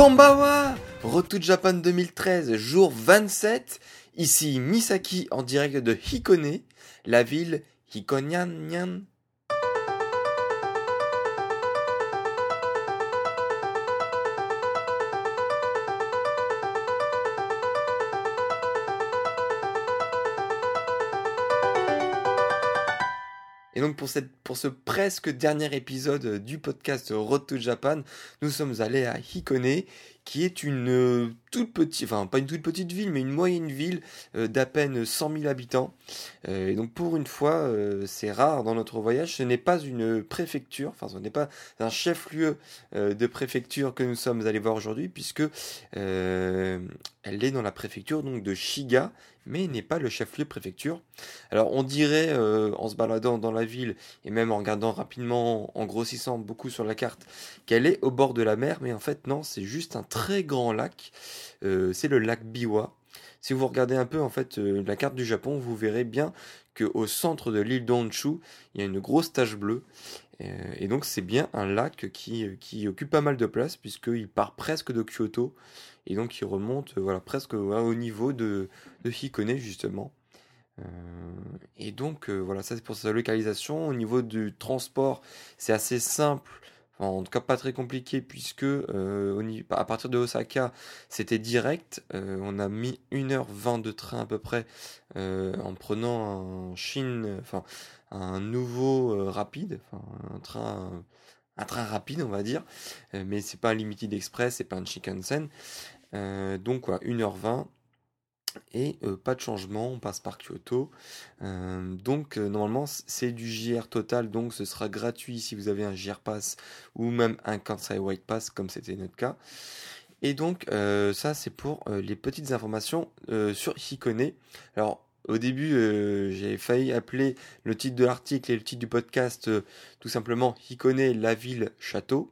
Konbawa Retour Japan 2013, jour 27. Ici Misaki en direct de Hikone, la ville Hikonyan. Et donc pour, ce presque dernier épisode du podcast Road to Japan, nous sommes allés à Hikone, qui est une euh, toute petite, enfin pas une toute petite ville, mais une moyenne ville euh, d'à peine 100 000 habitants. Euh, et donc pour une fois, c'est rare dans notre voyage, ce n'est pas une préfecture, enfin ce n'est pas un chef-lieu de préfecture que nous sommes allés voir aujourd'hui, puisque elle est dans la préfecture donc de Shiga, mais n'est pas le chef-lieu préfecture. Alors on dirait, en se baladant dans la ville, et même en regardant rapidement, en grossissant beaucoup sur la carte, qu'elle est au bord de la mer, mais en fait non, c'est juste un très grand lac. Euh, c'est le lac Biwa. Si vous regardez un peu en fait euh, la carte du Japon, vous verrez bien qu'au centre de l'île d'Honshu, il y a une grosse tache bleue. Euh, et donc c'est bien un lac qui, qui, occupe pas mal de place puisqu'il part presque de Kyoto et donc il remonte voilà, presque au niveau de, de Hikone justement. et donc voilà, ça c'est pour sa localisation. Au niveau du transport, c'est assez simple en tout cas pas très compliqué puisque euh, à partir de Osaka c'était direct. Euh, on a mis 1h20 de train à peu près euh, en prenant un Chine, enfin un nouveau rapide, un train un train rapide on va dire, mais c'est pas un Limited Express, c'est pas un Shinkansen. donc quoi, 1h20 et euh, pas de changement, on passe par Kyoto. Euh, donc euh, normalement c'est du JR total, donc ce sera gratuit si vous avez un JR Pass ou même un Kansai White Pass comme c'était notre cas. Et donc ça c'est pour les petites informations sur Hikone. Alors au début j'ai failli appeler le titre de l'article et le titre du podcast tout simplement Hikone, la ville château.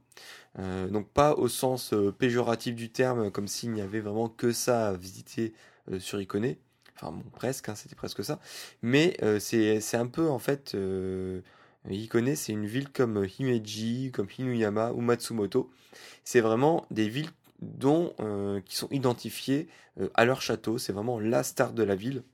donc pas au sens péjoratif du terme, comme s'il n'y avait vraiment que ça à visiter sur Icone. Enfin bon, presque, hein, c'était presque ça. Mais euh, c'est un peu en fait... Euh, Hikone, c'est une ville comme Himeji, comme Hinuyama ou Matsumoto. C'est vraiment des villes dont, qui sont identifiées à leur château. C'est vraiment la star de la ville.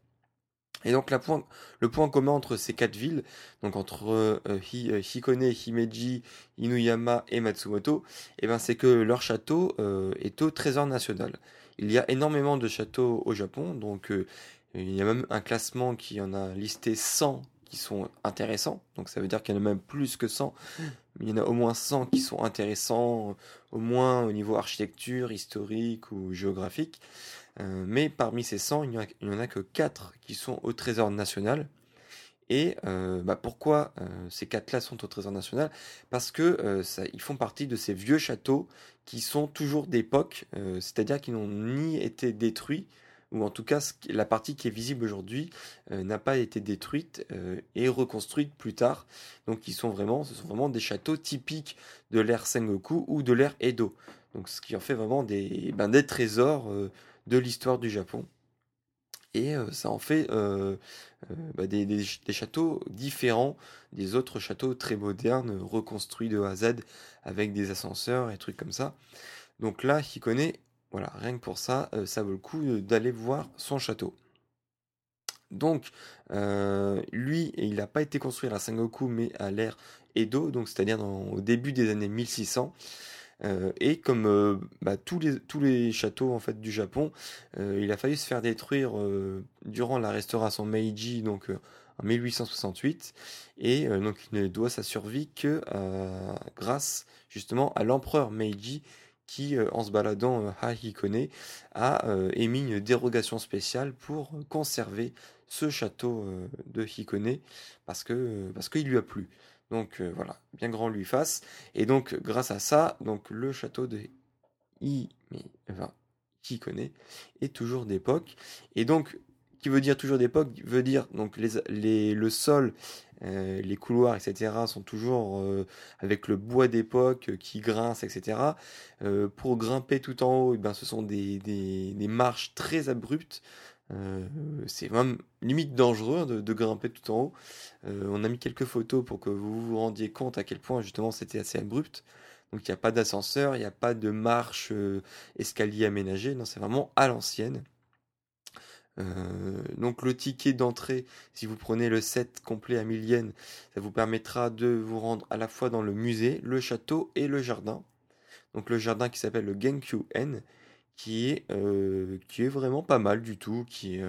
Et donc le point commun entre ces quatre villes, donc entre Hikone, Himeji, Inuyama et Matsumoto, eh ben, c'est que leur château est au trésor national. Il y a énormément de châteaux au Japon, donc euh, il y a même un classement qui en a listé 100 qui sont intéressants, donc ça veut dire qu'il y en a même plus que 100, mais il y en a au moins 100 qui sont intéressants, au moins au niveau architecture, historique ou géographique. Euh, mais parmi ces 100, il n'y en, a que 4 qui sont au Trésor national. Et euh, bah pourquoi ces quatre-là sont au Trésor national? Parce que ils font partie de ces vieux châteaux qui sont toujours d'époque, euh, c'est-à-dire qui n'ont ni été détruits, ou en tout cas la partie qui est visible aujourd'hui euh, n'a pas été détruite euh, et reconstruite plus tard. Donc ils sont vraiment, ce sont vraiment des châteaux typiques de l'ère Sengoku ou de l'ère Edo. Donc ce qui en fait vraiment des, ben, des trésors de l'histoire du Japon. Et ça en fait bah, des, châteaux différents des autres châteaux très modernes, reconstruits de A à Z avec des ascenseurs et trucs comme ça. Donc là, connaît, voilà, rien que pour ça, euh, ça vaut le coup euh, d'aller voir son château. Donc, euh, lui, il n'a pas été construit à la Sengoku, mais à l'ère Edo, donc c'est-à-dire au début des années 1600. Et comme bah, tous, les, châteaux en fait du Japon, il a fallu se faire détruire durant la restauration Meiji, donc en 1868 et donc il ne doit sa survie que grâce justement à l'empereur Meiji qui, en se baladant à Hikone, a émis une dérogation spéciale pour conserver ce château de Hikone parce que parce qu'il lui a plu. Donc voilà, bien grand lui fasse. Et donc grâce à ça, donc le château de I, mais, enfin, Hikone est toujours d'époque. Et donc qui veut dire toujours d'époque veut dire donc les, les, le sol, euh, les couloirs, etc. sont toujours euh, avec le bois d'époque qui grince, etc. Euh, pour grimper tout en haut, eh ben, ce sont des, des marches très abruptes. C'est même limite dangereux de, de, grimper tout en haut. on a mis quelques photos pour que vous vous rendiez compte à quel point justement c'était assez abrupt. Donc il n'y a pas d'ascenseur, il n'y a pas de marche escalier aménagé. Non, c'est vraiment à l'ancienne. Euh, donc le ticket d'entrée, si vous prenez le set complet à 1000 yens, ça vous permettra de vous rendre à la fois dans le musée, le château et le jardin. Donc le jardin qui s'appelle le Genkyu-en, qui est, euh, qui est vraiment pas mal du tout, qui est,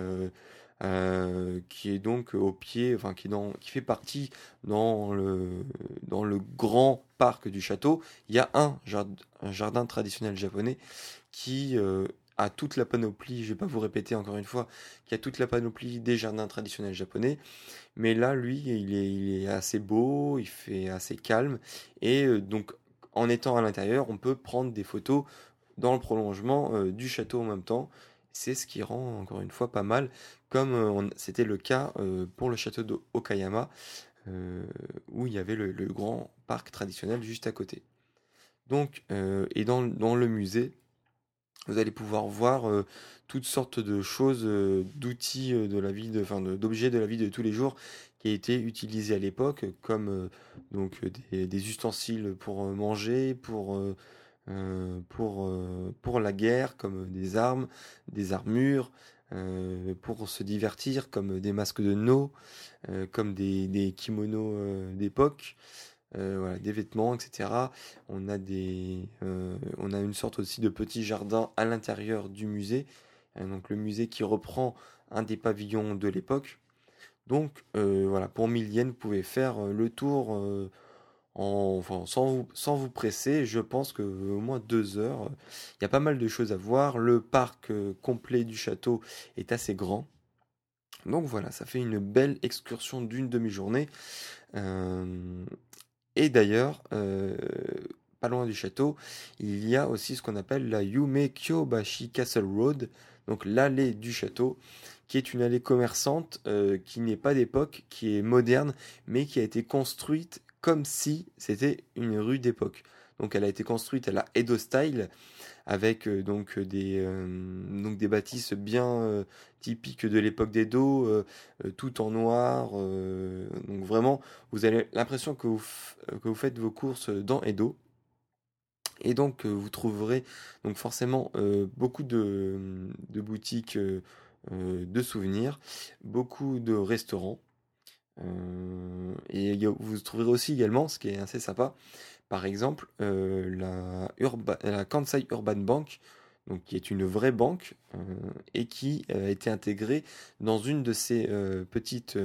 euh, qui est donc au pied, enfin qui, dans, qui fait partie dans le, dans le grand parc du château. Il y a un jardin, un jardin traditionnel japonais qui a toute la panoplie, je vais pas vous répéter encore une fois, qui a toute la panoplie des jardins traditionnels japonais. Mais là, lui, il est, il est assez beau, il fait assez calme. Et euh, donc, en étant à l'intérieur, on peut prendre des photos dans le prolongement euh, du château en même temps. C'est ce qui rend, encore une fois, pas mal, comme euh, c'était le cas pour le château de Okayama, où il y avait le, grand parc traditionnel juste à côté. Donc, et dans, le musée, vous allez pouvoir voir euh, toutes sortes de choses, euh, d'outils euh, de la vie, de, enfin d'objets de la vie de tous les jours qui a été utilisés à l'époque, comme donc des, ustensiles pour manger, pour pour pour la guerre, comme des armes, des armures, pour se divertir, comme des masques de no, comme des, des kimonos d'époque. Euh, voilà, des vêtements, etc. On a, des, euh, on a une sorte aussi de petit jardin à l'intérieur du musée. Euh, donc le musée qui reprend un des pavillons de l'époque. Donc voilà, pour 1000 yens, vous pouvez faire le tour en, enfin, sans, vous, presser. Je pense que au moins deux heures. Il y a pas mal de choses à voir. Le parc complet du château est assez grand. Donc voilà, ça fait une belle excursion d'une demi-journée. Et d'ailleurs, euh, pas loin du château, il y a aussi ce qu'on appelle la Yume Kyobashi Castle Road, donc l'allée du château, qui est une allée commerçante euh, qui n'est pas d'époque, qui est moderne, mais qui a été construite comme si c'était une rue d'époque. Donc elle a été construite à la Edo Style, avec euh, donc des donc des bâtisses bien typiques de l'époque d'Edo, tout en noir. donc vraiment, vous avez l'impression que vous faites vos courses dans Edo. Et donc vous trouverez donc forcément beaucoup de boutiques de souvenirs, beaucoup de restaurants. Et vous trouverez aussi également, ce qui est assez sympa, par exemple, euh, la, la, Kansai Urban Bank, donc, qui est une vraie banque euh, et qui a été intégrée dans une de ces euh, petites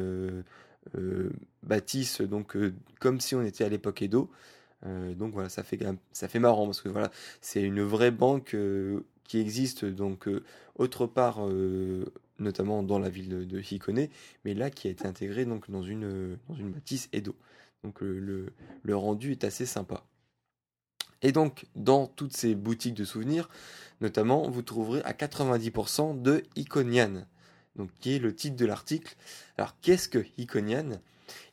bâtisses, donc comme si on était à l'époque Edo. donc voilà, ça fait ça fait marrant parce que voilà, c'est une vraie banque qui existe donc autre part, notamment dans la ville de, Hikone, mais là qui a été intégrée donc dans une dans une bâtisse Edo. Donc le, rendu est assez sympa. Et donc, dans toutes ces boutiques de souvenirs, notamment, vous trouverez à 90% de Iconian, donc qui est le titre de l'article. Alors, qu'est-ce que Iconian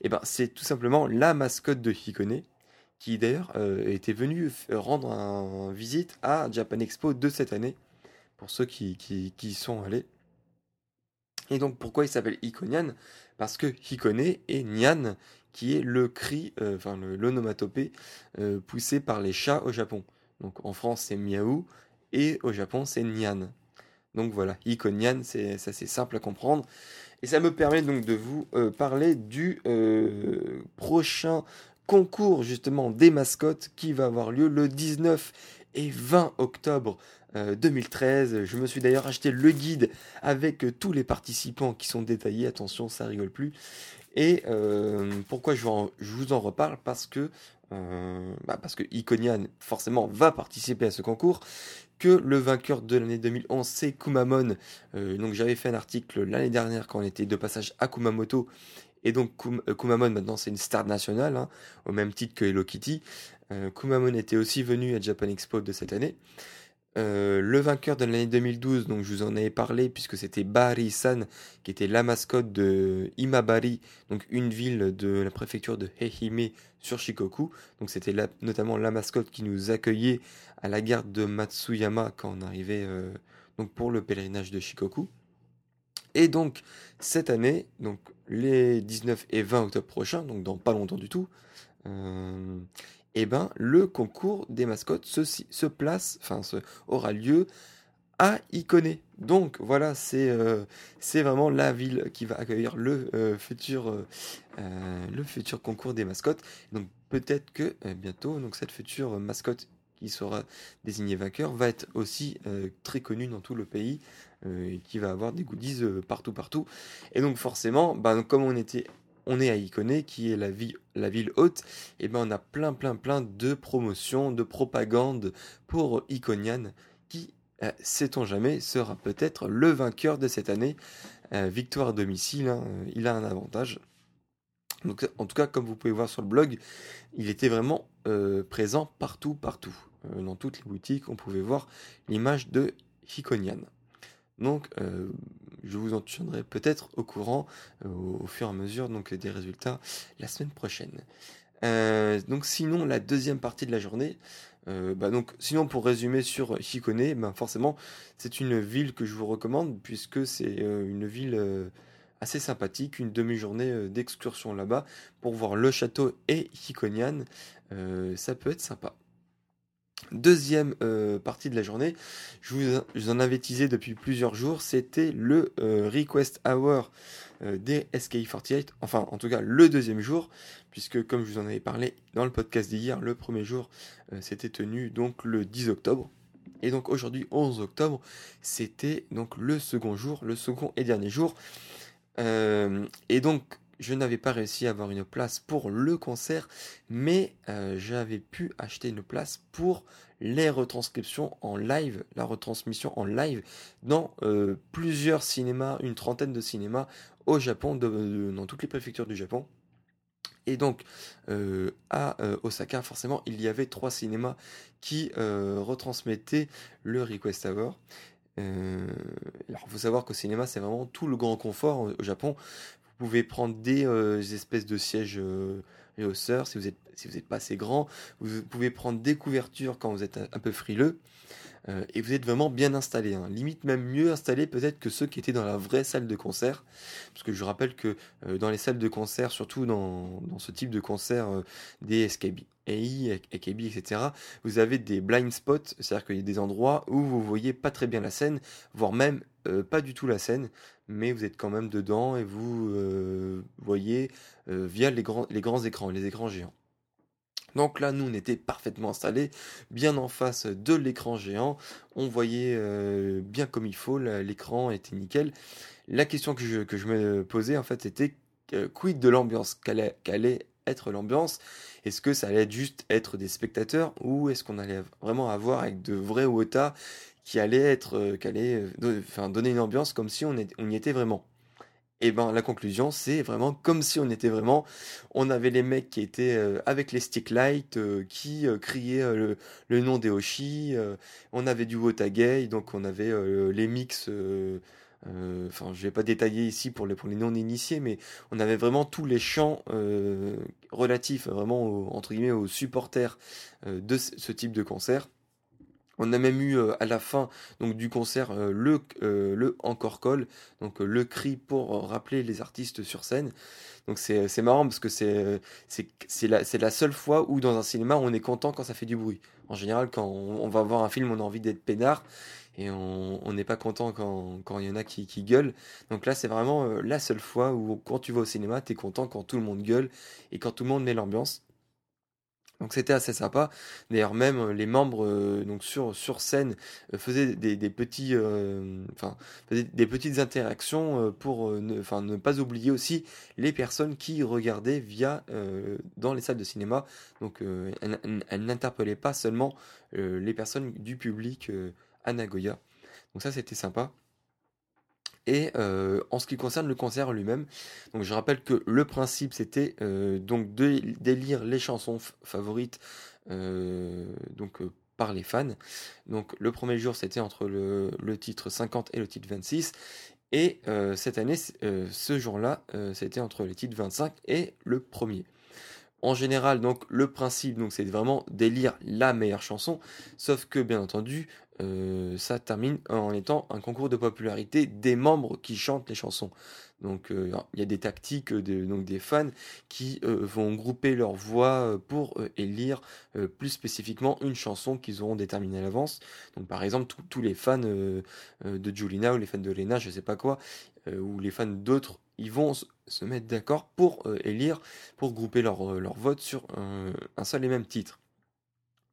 Eh ben, c'est tout simplement la mascotte de Hikone, qui d'ailleurs euh, était venue rendre visite à Japan Expo de cette année, pour ceux qui, qui, qui y sont allés. Et donc, pourquoi il s'appelle Iconian? Parce que Hikone et Nyan qui est le cri, euh, enfin l'onomatopée euh, poussé par les chats au Japon. Donc en France c'est miaou et au Japon c'est nyan. Donc voilà, Nyan, c'est assez simple à comprendre. Et ça me permet donc de vous euh, parler du prochain concours justement des mascottes qui va avoir lieu le 19 et 20 octobre 2013. Je me suis d'ailleurs acheté le guide avec tous les participants qui sont détaillés. Attention, ça rigole plus. Et pourquoi je, vous en reparle? Parce que bah, parce que Iconian forcément va participer à ce concours, que le vainqueur de l'année 2011 c'est Kumamon. donc j'avais fait un article l'année dernière quand on était de passage à Kumamoto et donc Kumamon maintenant c'est une star nationale hein, au même titre que Hello Kitty. Kumamon était aussi venu à Japan Expo de cette année. Euh, le vainqueur de l'année 2012, donc je vous en avais parlé puisque c'était Bari-san qui était la mascotte de Imabari, donc une ville de la préfecture de Ehime sur Shikoku. Donc c'était notamment la mascotte qui nous accueillait à la gare de Matsuyama quand on arrivait euh, donc pour le pèlerinage de Shikoku. Et donc cette année, donc les 19 et 20 octobre prochains, donc dans pas longtemps du tout, euh, eh ben, le concours des mascottes se, se place, enfin, aura lieu à Icône. Donc voilà, c'est euh, c'est vraiment la ville qui va accueillir le euh, futur euh, le futur concours des mascottes. Donc peut-être que bientôt, donc cette future mascotte qui sera désignée vainqueur va être aussi très connue dans tout le pays et qui va avoir des goodies partout partout. Et donc forcément, ben, comme on était on est à Icône, qui est la, ville haute, et ben on a plein plein plein de promotions, de propagande pour Iconian, qui, euh, sait-on jamais, sera peut-être le vainqueur de cette année. Euh, victoire à domicile, hein, il a un avantage. Donc, en tout cas, comme vous pouvez voir sur le blog, il était vraiment euh, présent partout, partout. dans toutes les boutiques, on pouvait voir l'image de Iconian. Donc, je vous en tiendrai peut-être au courant euh, au, fur et à mesure des résultats la semaine prochaine. Euh, donc, sinon, la deuxième partie de la journée, bah, donc, sinon, pour résumer sur Hikone, ben, forcément, c'est une ville que je vous recommande puisque c'est une ville assez sympathique, une demi-journée d'excursion là-bas pour voir le château et Hikonian. ça peut être sympa. Deuxième euh, partie de la journée, je vous, en avais teasé depuis plusieurs jours, c'était le euh, Request Hour euh, des SKI48, enfin en tout cas le deuxième jour, puisque comme je vous en avais parlé dans le podcast d'hier, le premier jour c'était tenu donc le 10 octobre. Et donc aujourd'hui 11 octobre, c'était donc le second jour, le second et dernier jour. et donc je n'avais pas réussi à avoir une place pour le concert, mais euh, j'avais pu acheter une place pour les retranscriptions en live, la retransmission en live dans euh, plusieurs cinémas, une trentaine de cinémas au Japon, dans toutes les préfectures du Japon. Et donc, euh, à Osaka, forcément, il y avait trois cinémas qui retransmettaient le Request Hour. alors, il faut savoir qu'au cinéma, c'est vraiment tout le grand confort au Japon. Vous pouvez prendre des, euh, espèces de sièges euh, réhausseurs si vous êtes si vous n'êtes pas assez grand. Vous pouvez prendre des couvertures quand vous êtes un, peu frileux. Euh, et vous êtes vraiment bien installé. Hein. Limite même mieux installé peut-être que ceux qui étaient dans la vraie salle de concert. Parce que je rappelle que dans les salles de concert, surtout dans, ce type de concert des SKB, AI, AKB, etc., vous avez des blind spots, c'est-à-dire qu'il y a des endroits où vous voyez pas très bien la scène, voire même pas du tout la scène mais vous êtes quand même dedans et vous euh, voyez euh, via les grands écrans, les écrans géants. Donc là, nous, on était parfaitement installés, bien en face de l'écran géant. On voyait euh, bien comme il faut, l'écran était nickel. La question que je, me posais, en fait, c'était quid de l'ambiance? Qu'allait être l'ambiance? Est-ce que ça allait juste être des spectateurs ou est-ce qu'on allait vraiment avoir avec de vrais WOTA qui allait être, euh, qui euh, donner une ambiance comme si on y était vraiment? Et ben la conclusion, c'est vraiment comme si on était vraiment. On avait les mecs qui étaient euh, avec les stick lights, qui criaient le, nom des Hoshi. on avait du Wotagay, donc on avait les mix. Enfin, je vais pas détailler ici pour les, pour les non-initiés, mais on avait vraiment tous les chants relatifs vraiment entre aux supporters de ce type de concert. On a même eu euh, à la fin donc du concert euh, le, euh, le encore call, donc le cri pour rappeler les artistes sur scène. Donc c'est marrant parce que c'est c'est la, la seule fois où dans un cinéma on est content quand ça fait du bruit. En général quand on, va voir un film on a envie d'être peinard et on n'est pas content quand, quand il y en a qui, qui gueulent. Donc là c'est vraiment la seule fois où quand tu vas au cinéma tu es content quand tout le monde gueule et quand tout le monde met l'ambiance. Donc c'était assez sympa. D'ailleurs même euh, les membres euh, donc sur scène euh, faisaient des, petites interactions pour ne pas oublier aussi les personnes qui regardaient via dans les salles de cinéma. Donc elles, elles n'interpellaient pas seulement les personnes du public à Nagoya. Donc ça c'était sympa. Et euh, en ce qui concerne le concert lui-même, je rappelle que le principe c'était euh, donc d'élire les chansons favorites euh, donc par les fans. Donc le premier jour c'était entre le, le, titre 50 et le titre 26 et cette année ce jour-là c'était entre le titre 25 et le premier. En général, donc le principe, c'est vraiment d'élire la meilleure chanson, sauf que bien entendu, euh, ça termine en étant un concours de popularité des membres qui chantent les chansons. Donc euh, il y a des tactiques de, donc des fans qui euh, vont grouper leurs voix pour élire plus spécifiquement une chanson qu'ils auront déterminée à l'avance. Donc par exemple tous les fans de Julina ou les fans de Lena, je sais pas quoi, ou les fans d'autres, ils vont se mettre d'accord pour élire, pour grouper leur, leur vote sur un seul et même titre.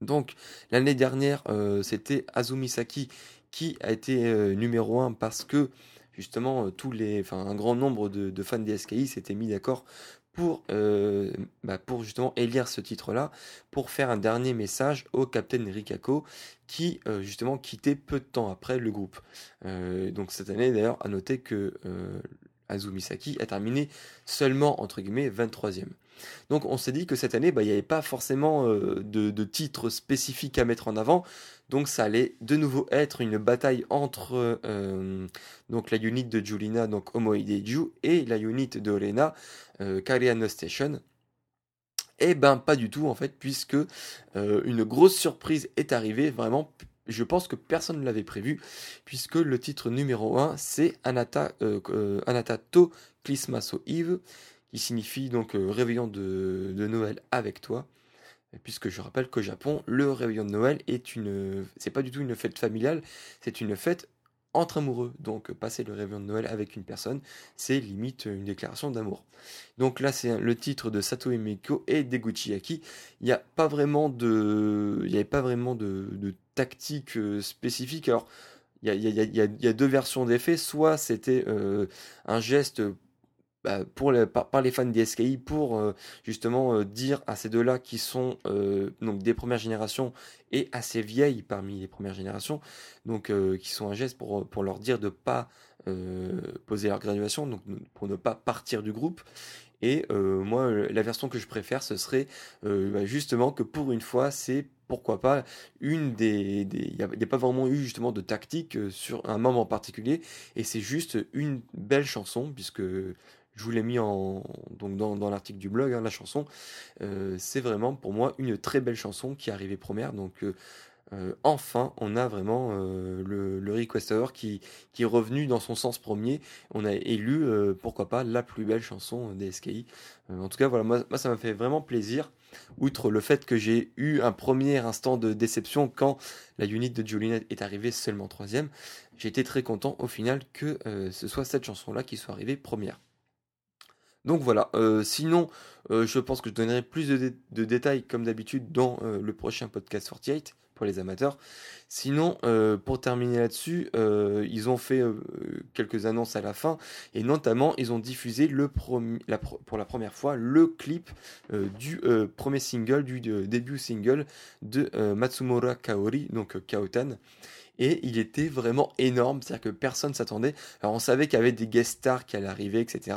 Donc l'année dernière, euh, c'était Azumi Saki qui a été euh, numéro 1 parce que justement euh, tous les, enfin un grand nombre de, fans des SKI s'étaient mis d'accord pour, bah, pour justement élire ce titre-là, pour faire un dernier message au Captain Rikako qui justement quittait peu de temps après le groupe. donc cette année d'ailleurs, à noter que Azumi Saki a terminé seulement entre guillemets 23e. Donc on s'est dit que cette année, bah, il n'y avait pas forcément euh, de, titres spécifiques à mettre en avant. Donc ça allait de nouveau être une bataille entre euh, donc la unit de Julina, donc Omoideju, et la unit de Olena, euh, Station. Eh ben pas du tout en fait, puisque une grosse surprise est arrivée, vraiment je pense que personne ne l'avait prévu, puisque le titre numéro 1, c'est Anata, Anatato Christmas Eve, qui signifie donc euh, réveillon de, Noël avec toi. Puisque je rappelle qu'au Japon, le réveillon de Noël est une, c'est pas du tout une fête familiale, c'est une fête entre amoureux. Donc passer le réveillon de Noël avec une personne, c'est limite une déclaration d'amour. Donc là c'est le titre de Sato Emiko et d'Eguchiyaki. Il n'y a pas vraiment de, il n'y avait pas vraiment de, tactique euh, spécifique. Alors il y a, deux versions d'effets. Soit c'était euh, un geste bah, pour par, les fans des SKI pour euh, justement dire à ces deux-là qui sont donc des premières générations et assez vieilles parmi les premières générations, donc qui sont un geste pour, pour leur dire de pas poser leur graduation, donc pour ne pas partir du groupe. Et moi, la version que je préfère, ce serait bah, justement que pour une fois, c'est pourquoi pas une des il n'y a, pas vraiment eu justement de tactique sur un moment particulier et c'est juste une belle chanson puisque je vous l'ai mis en, donc dans, dans l'article du blog, hein, la chanson. Euh, c'est vraiment pour moi une très belle chanson qui est arrivée première. Donc euh, euh, enfin, on a vraiment le, le requester qui, est revenu dans son sens premier. On a élu, pourquoi pas, la plus belle chanson des SKI. en tout cas, voilà, moi, ça m'a fait vraiment plaisir. Outre le fait que j'ai eu un premier instant de déception quand la unit de Julien est arrivée seulement troisième, j'ai été très content au final que ce soit cette chanson-là qui soit arrivée première. Donc voilà, euh, sinon, euh, je pense que je donnerai plus de, détails comme d'habitude dans euh, le prochain podcast 48 pour les amateurs. Sinon, pour terminer là-dessus, ils ont fait quelques annonces à la fin et notamment ils ont diffusé le pour la première fois le clip du premier single, du début single de Matsumura Kaori, donc Kaotan et il était vraiment énorme, c'est-à-dire que personne s'attendait. Alors on savait qu'il y avait des guest stars qui allaient arriver, etc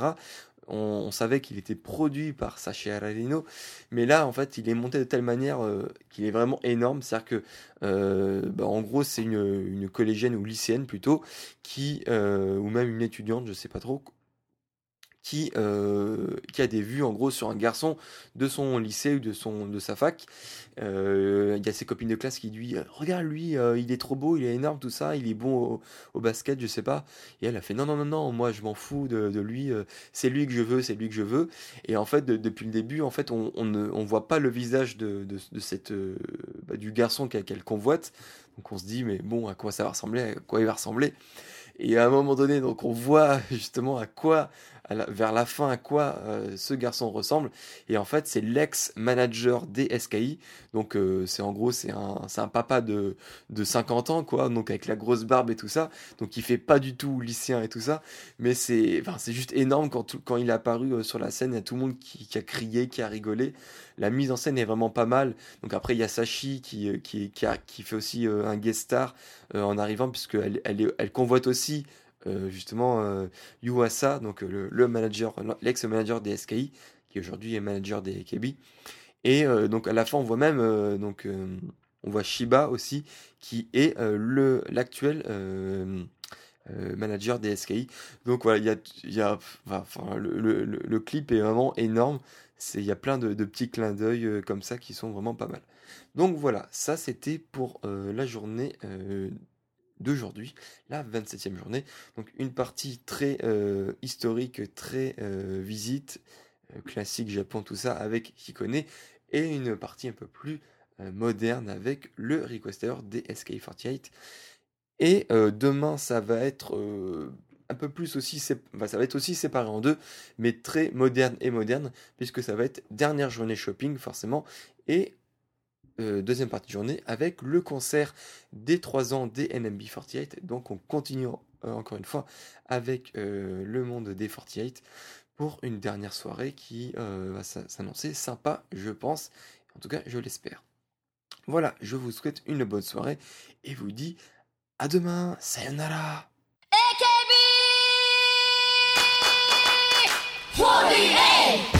on, savait qu'il était produit par Sacha Ararino, mais là, en fait, il est monté de telle manière euh, qu'il est vraiment énorme. C'est-à-dire que, euh, bah, en gros, c'est une, collégienne ou lycéenne plutôt, qui, euh, ou même une étudiante, je sais pas trop, qui, euh, qui a des vues en gros sur un garçon de son lycée ou de, son, de sa fac. Euh, il y a ses copines de classe qui lui Regarde, lui, euh, il est trop beau, il est énorme, tout ça, il est bon au, basket, je sais pas. Et elle a fait Non, non, non, non, moi je m'en fous de, lui, c'est lui que je veux, c'est lui que je veux. Et en fait, depuis le début, en fait, on, ne on voit pas le visage de, de cette, bah, du garçon qu'elle convoite. Donc on se dit Mais bon, à quoi ça va ressembler? À quoi il va ressembler? Et à un moment donné, donc on voit justement à quoi vers la fin à quoi ce garçon ressemble. Et en fait, c'est l'ex-manager des SKI. Donc, c'est en gros, c'est un, un papa de, de 50 ans, quoi. Donc, avec la grosse barbe et tout ça. Donc, il fait pas du tout lycéen et tout ça. Mais c'est enfin, juste énorme quand, quand il est apparu sur la scène. Il y a tout le monde qui, a crié, qui a rigolé. La mise en scène est vraiment pas mal. Donc après, il y a Sachi qui, euh, qui, qui, fait aussi euh, un guest star euh, en arrivant, puisqu'elle elle, elle convoite aussi justement Yuasa, donc le, manager, l'ex-manager des SKI, qui aujourd'hui est manager des KB. Et donc à la fin, on voit même donc on voit Shiba aussi, qui est le l'actuel manager des SKI. Donc voilà, il y a, y a enfin, le, le, le, clip est vraiment énorme. Il y a plein de, petits clins d'œil euh, comme ça qui sont vraiment pas mal. Donc voilà, ça c'était pour euh, la journée euh, d'aujourd'hui, la 27e journée. Donc une partie très historique, très visite, classique Japon, tout ça, avec Hikone, et une partie un peu plus moderne avec le requester des SK48. Et demain, ça va être un peu plus aussi, ça va être aussi séparé en deux, mais très moderne et moderne, puisque ça va être dernière journée shopping forcément, et euh, deuxième partie de journée avec le concert des 3 ans des NMB48. Donc on continue euh, encore une fois avec euh, le monde des 48 pour une dernière soirée qui va s'annoncer sympa, je pense. En tout cas, je l'espère. Voilà, je vous souhaite une bonne soirée et vous dis à demain. Sayonara. 48